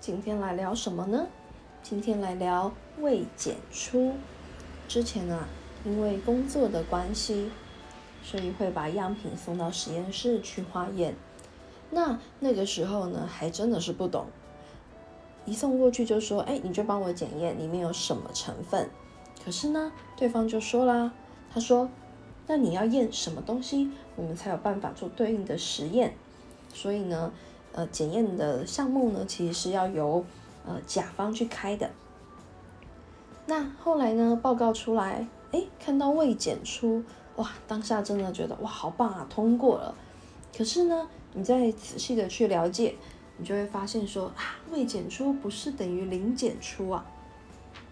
今天来聊什么呢？今天来聊未检出。之前啊，因为工作的关系，所以会把样品送到实验室去化验。那那个时候呢，还真的是不懂，一送过去就说：“哎，你就帮我检验里面有什么成分。”可是呢，对方就说啦：“他说，那你要验什么东西，我们才有办法做对应的实验。所以呢。”呃，检验的项目呢，其实是要由呃甲方去开的。那后来呢，报告出来，哎，看到未检出，哇，当下真的觉得哇，好棒啊，通过了。可是呢，你再仔细的去了解，你就会发现说啊，未检出不是等于零检出啊？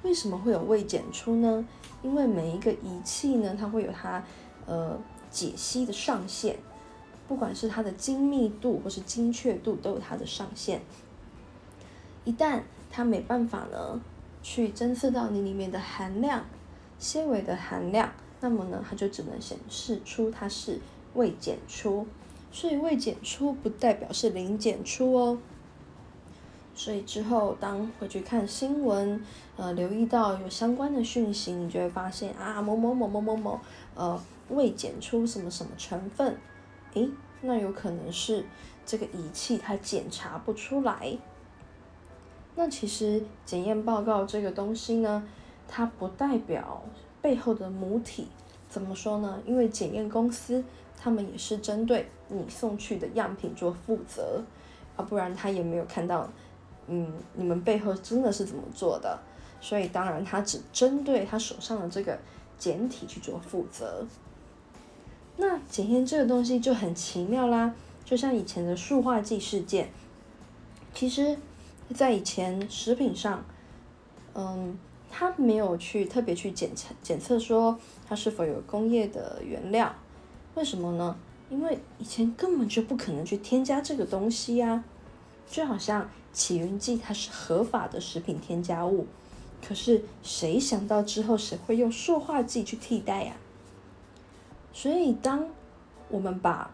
为什么会有未检出呢？因为每一个仪器呢，它会有它呃解析的上限。不管是它的精密度或是精确度，都有它的上限。一旦它没办法呢，去侦测到你里面的含量、纤维的含量，那么呢，它就只能显示出它是未检出。所以未检出不代表是零检出哦。所以之后当回去看新闻，呃，留意到有相关的讯息，你就会发现啊，某某某某某某，呃，未检出什么什么成分。诶，那有可能是这个仪器它检查不出来。那其实检验报告这个东西呢，它不代表背后的母体。怎么说呢？因为检验公司他们也是针对你送去的样品做负责，啊，不然他也没有看到，嗯，你们背后真的是怎么做的。所以当然他只针对他手上的这个简体去做负责。那检验这个东西就很奇妙啦，就像以前的塑化剂事件，其实，在以前食品上，嗯，它没有去特别去检测检测说它是否有工业的原料，为什么呢？因为以前根本就不可能去添加这个东西呀，就好像起云剂它是合法的食品添加物，可是谁想到之后谁会用塑化剂去替代呀？所以，当我们把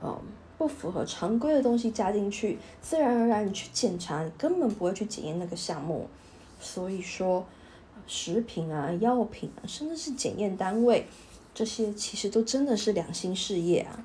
嗯不符合常规的东西加进去，自然而然你去检查，你根本不会去检验那个项目。所以说，食品啊、药品啊，甚至是检验单位，这些其实都真的是良心事业啊。